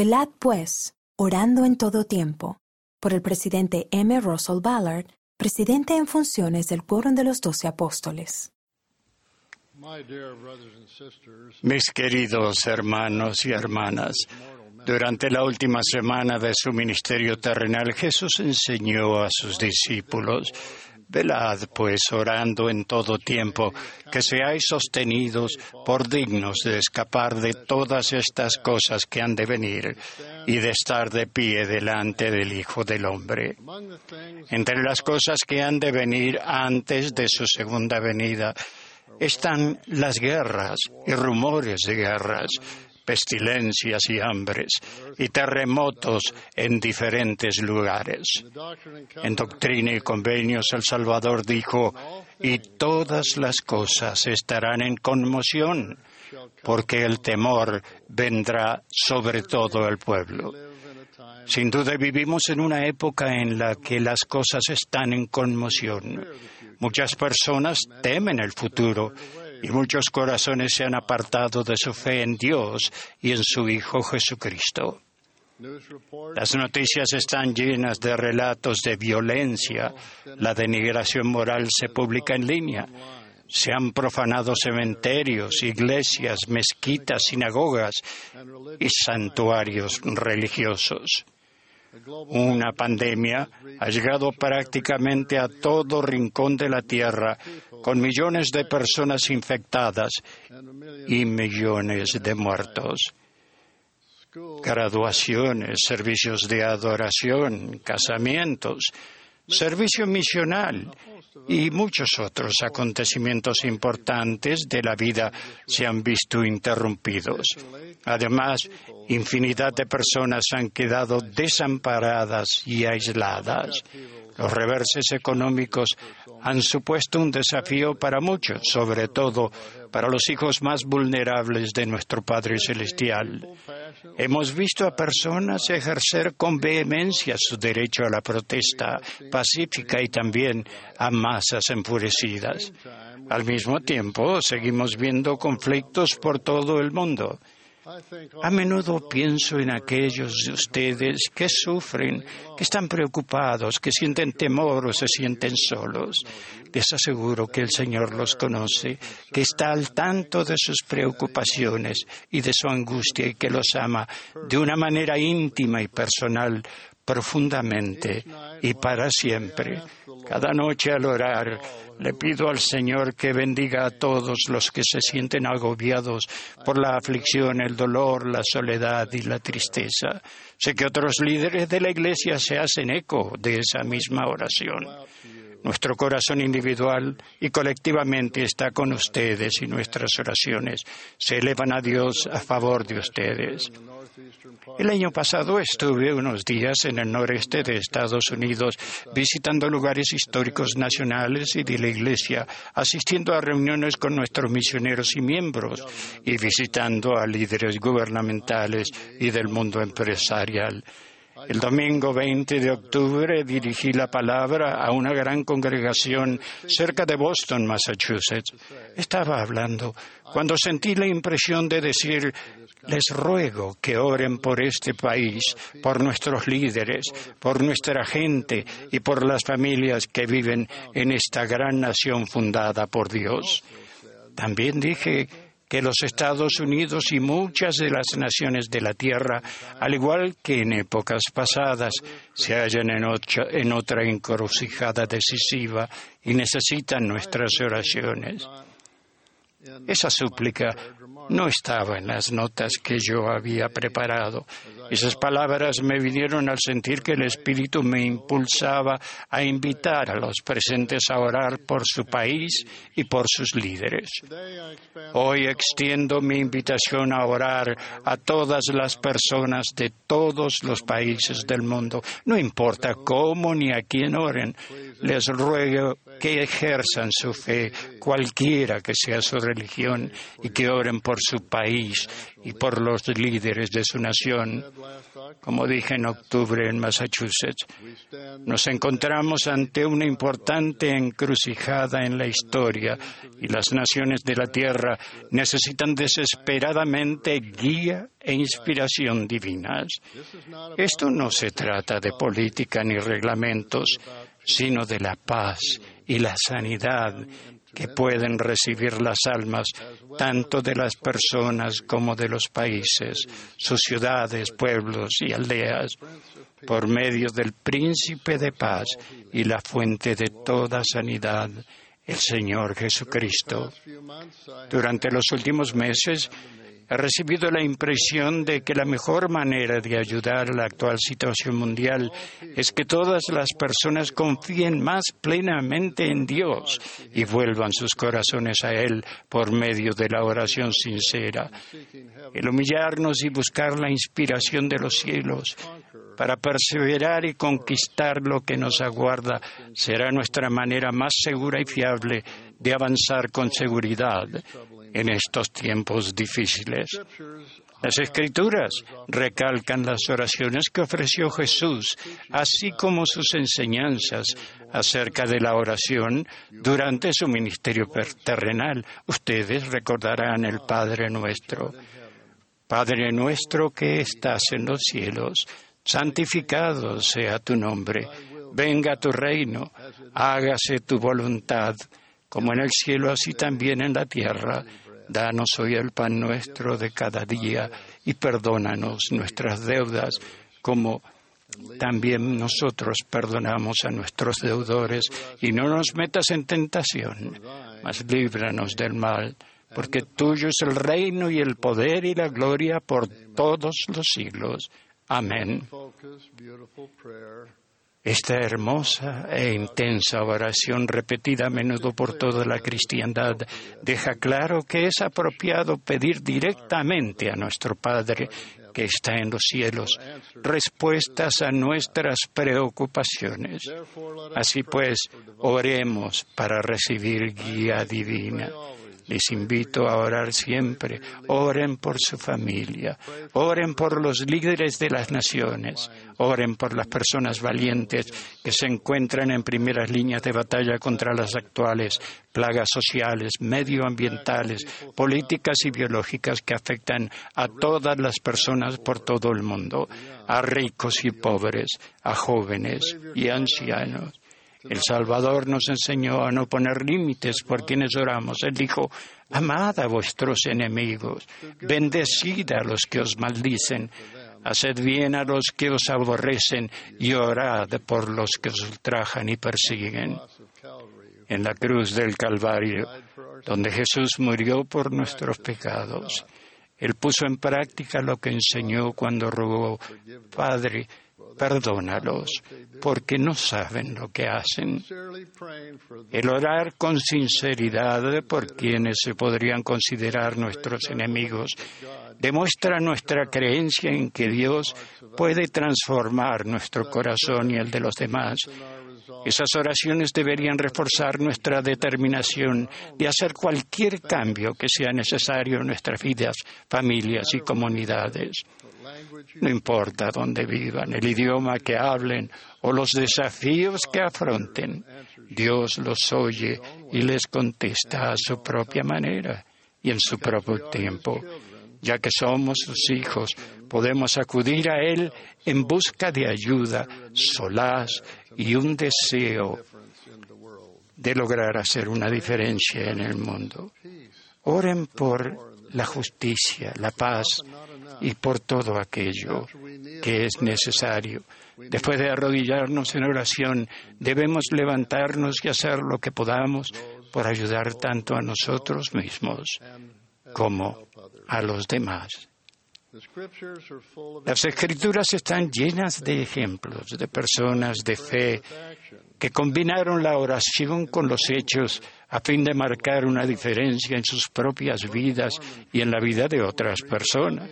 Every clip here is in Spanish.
Velad pues, orando en todo tiempo, por el presidente M. Russell Ballard, presidente en funciones del Quórum de los Doce Apóstoles. Mis queridos hermanos y hermanas, durante la última semana de su ministerio terrenal, Jesús enseñó a sus discípulos Velad, pues, orando en todo tiempo, que seáis sostenidos por dignos de escapar de todas estas cosas que han de venir y de estar de pie delante del Hijo del Hombre. Entre las cosas que han de venir antes de su segunda venida están las guerras y rumores de guerras pestilencias y hambres y terremotos en diferentes lugares. En Doctrina y Convenios el Salvador dijo, y todas las cosas estarán en conmoción, porque el temor vendrá sobre todo el pueblo. Sin duda vivimos en una época en la que las cosas están en conmoción. Muchas personas temen el futuro y muchos corazones se han apartado de su fe en Dios y en su Hijo Jesucristo. Las noticias están llenas de relatos de violencia. La denigración moral se publica en línea. Se han profanado cementerios, iglesias, mezquitas, sinagogas y santuarios religiosos. Una pandemia ha llegado prácticamente a todo rincón de la Tierra, con millones de personas infectadas y millones de muertos. Graduaciones, servicios de adoración, casamientos, servicio misional y muchos otros acontecimientos importantes de la vida se han visto interrumpidos. Además, infinidad de personas han quedado desamparadas y aisladas. Los reverses económicos han supuesto un desafío para muchos, sobre todo para los hijos más vulnerables de nuestro Padre Celestial. Hemos visto a personas ejercer con vehemencia su derecho a la protesta pacífica y también a masas enfurecidas. Al mismo tiempo, seguimos viendo conflictos por todo el mundo. A menudo pienso en aquellos de ustedes que sufren, que están preocupados, que sienten temor o se sienten solos. Les aseguro que el Señor los conoce, que está al tanto de sus preocupaciones y de su angustia y que los ama de una manera íntima y personal profundamente y para siempre. Cada noche al orar, le pido al Señor que bendiga a todos los que se sienten agobiados por la aflicción, el dolor, la soledad y la tristeza. Sé que otros líderes de la Iglesia se hacen eco de esa misma oración. Nuestro corazón individual y colectivamente está con ustedes y nuestras oraciones se elevan a Dios a favor de ustedes. El año pasado estuve unos días en el noreste de Estados Unidos visitando lugares históricos nacionales y de la Iglesia, asistiendo a reuniones con nuestros misioneros y miembros y visitando a líderes gubernamentales y del mundo empresarial. El domingo 20 de octubre dirigí la palabra a una gran congregación cerca de Boston, Massachusetts. Estaba hablando cuando sentí la impresión de decir, les ruego que oren por este país, por nuestros líderes, por nuestra gente y por las familias que viven en esta gran nación fundada por Dios. También dije que los Estados Unidos y muchas de las naciones de la Tierra, al igual que en épocas pasadas, se hallan en otra, en otra encrucijada decisiva y necesitan nuestras oraciones. Esa súplica no estaba en las notas que yo había preparado. Esas palabras me vinieron al sentir que el Espíritu me impulsaba a invitar a los presentes a orar por su país y por sus líderes. Hoy extiendo mi invitación a orar a todas las personas de todos los países del mundo. No importa cómo ni a quién oren, les ruego que ejerzan su fe, cualquiera que sea su religión, y que oren por su país y por los líderes de su nación. como dije en octubre en Massachusetts. Nos encontramos ante una importante encrucijada en la historia y las naciones de la Tierra necesitan desesperadamente guía e inspiración divinas. Esto no se trata de política ni reglamentos, sino de la paz y la sanidad que pueden recibir las almas tanto de las personas como de los países, sus ciudades, pueblos y aldeas, por medio del príncipe de paz y la fuente de toda sanidad, el Señor Jesucristo. Durante los últimos meses He recibido la impresión de que la mejor manera de ayudar a la actual situación mundial es que todas las personas confíen más plenamente en Dios y vuelvan sus corazones a Él por medio de la oración sincera. El humillarnos y buscar la inspiración de los cielos para perseverar y conquistar lo que nos aguarda será nuestra manera más segura y fiable de avanzar con seguridad en estos tiempos difíciles. Las escrituras recalcan las oraciones que ofreció Jesús, así como sus enseñanzas acerca de la oración durante su ministerio terrenal. Ustedes recordarán el Padre nuestro. Padre nuestro que estás en los cielos, santificado sea tu nombre, venga tu reino, hágase tu voluntad como en el cielo, así también en la tierra. Danos hoy el pan nuestro de cada día y perdónanos nuestras deudas, como también nosotros perdonamos a nuestros deudores, y no nos metas en tentación, mas líbranos del mal, porque tuyo es el reino y el poder y la gloria por todos los siglos. Amén. Esta hermosa e intensa oración repetida a menudo por toda la cristiandad deja claro que es apropiado pedir directamente a nuestro Padre que está en los cielos respuestas a nuestras preocupaciones. Así pues, oremos para recibir guía divina. Les invito a orar siempre. Oren por su familia. Oren por los líderes de las naciones. Oren por las personas valientes que se encuentran en primeras líneas de batalla contra las actuales plagas sociales, medioambientales, políticas y biológicas que afectan a todas las personas por todo el mundo, a ricos y pobres, a jóvenes y ancianos. El Salvador nos enseñó a no poner límites por quienes oramos. Él dijo, amad a vuestros enemigos, bendecid a los que os maldicen, haced bien a los que os aborrecen y orad por los que os ultrajan y persiguen. En la cruz del Calvario, donde Jesús murió por nuestros pecados, Él puso en práctica lo que enseñó cuando rogó, Padre, perdónalos, porque no saben lo que hacen. El orar con sinceridad por quienes se podrían considerar nuestros enemigos demuestra nuestra creencia en que Dios puede transformar nuestro corazón y el de los demás. Esas oraciones deberían reforzar nuestra determinación de hacer cualquier cambio que sea necesario en nuestras vidas, familias y comunidades. No importa dónde vivan, el idioma que hablen o los desafíos que afronten, Dios los oye y les contesta a su propia manera y en su propio tiempo. Ya que somos sus hijos, podemos acudir a Él en busca de ayuda, solaz y un deseo de lograr hacer una diferencia en el mundo. Oren por la justicia, la paz y por todo aquello que es necesario. Después de arrodillarnos en oración, debemos levantarnos y hacer lo que podamos por ayudar tanto a nosotros mismos como a los demás. Las escrituras están llenas de ejemplos de personas de fe que combinaron la oración con los hechos a fin de marcar una diferencia en sus propias vidas y en la vida de otras personas.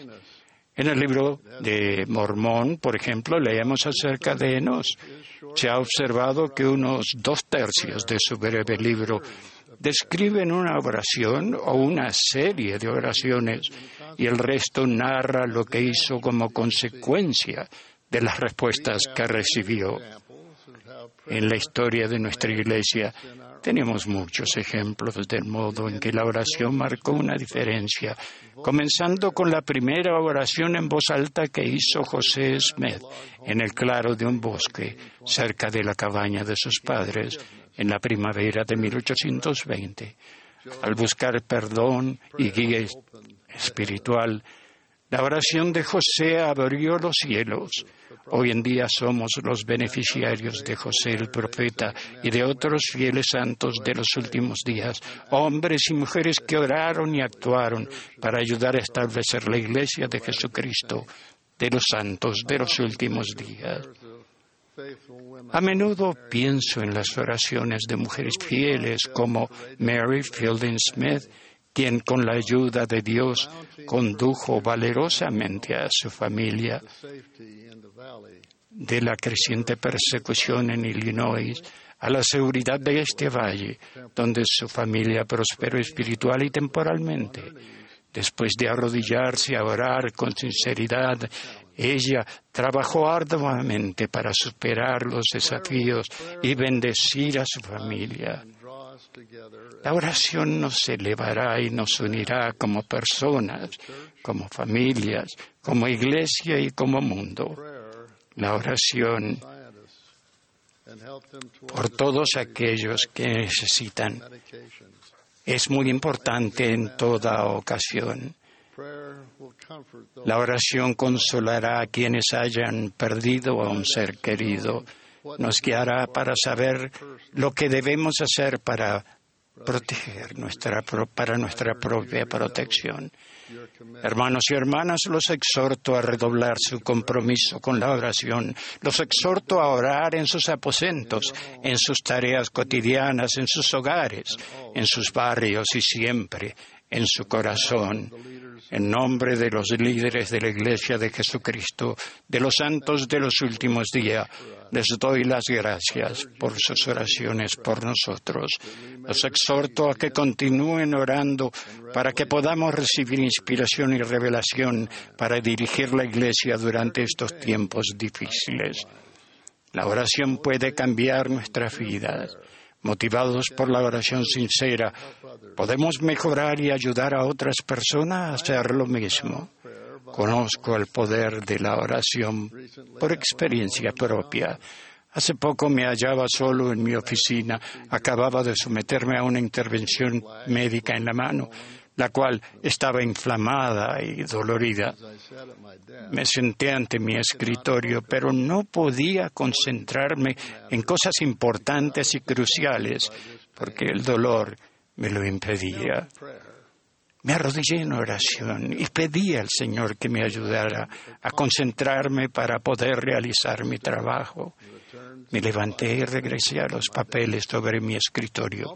En el libro de Mormón, por ejemplo, leemos acerca de Enos. Se ha observado que unos dos tercios de su breve libro describen una oración o una serie de oraciones y el resto narra lo que hizo como consecuencia de las respuestas que recibió. En la historia de nuestra Iglesia tenemos muchos ejemplos del modo en que la oración marcó una diferencia, comenzando con la primera oración en voz alta que hizo José Smith en el claro de un bosque cerca de la cabaña de sus padres en la primavera de 1820. Al buscar perdón y guía espiritual, la oración de José abrió los cielos. Hoy en día somos los beneficiarios de José el profeta y de otros fieles santos de los últimos días, hombres y mujeres que oraron y actuaron para ayudar a establecer la iglesia de Jesucristo de los santos de los últimos días. A menudo pienso en las oraciones de mujeres fieles como Mary Fielding Smith, quien con la ayuda de Dios condujo valerosamente a su familia de la creciente persecución en Illinois a la seguridad de este valle, donde su familia prosperó espiritual y temporalmente. Después de arrodillarse a orar con sinceridad, ella trabajó arduamente para superar los desafíos y bendecir a su familia. La oración nos elevará y nos unirá como personas, como familias, como iglesia y como mundo. La oración por todos aquellos que necesitan es muy importante en toda ocasión. La oración consolará a quienes hayan perdido a un ser querido. Nos guiará para saber lo que debemos hacer para proteger nuestra, para nuestra propia protección. Hermanos y hermanas, los exhorto a redoblar su compromiso con la oración. Los exhorto a orar en sus aposentos, en sus tareas cotidianas, en sus hogares, en sus barrios y siempre en su corazón. En nombre de los líderes de la Iglesia de Jesucristo, de los santos de los últimos días, les doy las gracias por sus oraciones por nosotros. Los exhorto a que continúen orando para que podamos recibir inspiración y revelación para dirigir la Iglesia durante estos tiempos difíciles. La oración puede cambiar nuestras vidas. Motivados por la oración sincera, podemos mejorar y ayudar a otras personas a hacer lo mismo. Conozco el poder de la oración por experiencia propia. Hace poco me hallaba solo en mi oficina, acababa de someterme a una intervención médica en la mano, la cual estaba inflamada y dolorida. Me senté ante mi escritorio, pero no podía concentrarme en cosas importantes y cruciales, porque el dolor me lo impedía. Me arrodillé en oración y pedí al Señor que me ayudara a concentrarme para poder realizar mi trabajo. Me levanté y regresé a los papeles sobre mi escritorio.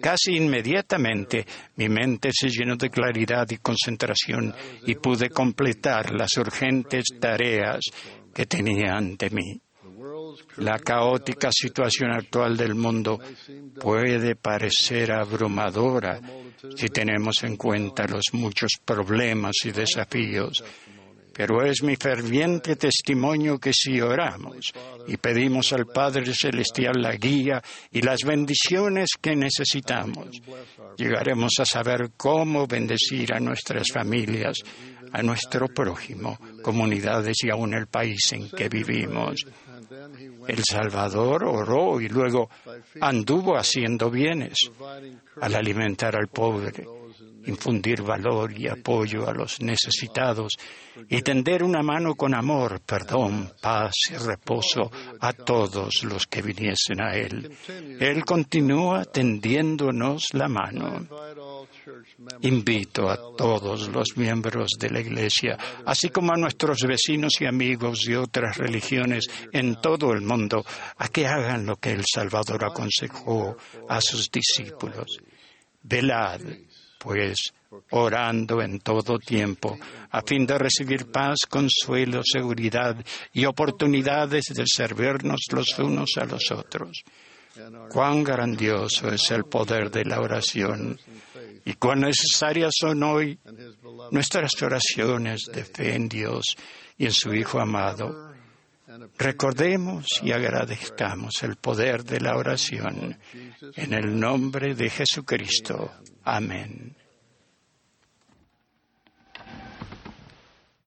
Casi inmediatamente mi mente se llenó de claridad y concentración y pude completar las urgentes tareas que tenía ante mí. La caótica situación actual del mundo puede parecer abrumadora si tenemos en cuenta los muchos problemas y desafíos, pero es mi ferviente testimonio que si oramos y pedimos al Padre Celestial la guía y las bendiciones que necesitamos, llegaremos a saber cómo bendecir a nuestras familias, a nuestro prójimo, comunidades y aún el país en que vivimos. El Salvador oró y luego anduvo haciendo bienes al alimentar al pobre, infundir valor y apoyo a los necesitados y tender una mano con amor, perdón, paz y reposo a todos los que viniesen a Él. Él continúa tendiéndonos la mano. Invito a todos los miembros de la Iglesia, así como a nuestros vecinos y amigos de otras religiones en todo el mundo, a que hagan lo que el Salvador aconsejó a sus discípulos. Velad, pues, orando en todo tiempo, a fin de recibir paz, consuelo, seguridad y oportunidades de servirnos los unos a los otros. Cuán grandioso es el poder de la oración y cuán necesarias son hoy nuestras oraciones de fe en Dios y en su Hijo amado. Recordemos y agradezcamos el poder de la oración en el nombre de Jesucristo. Amén.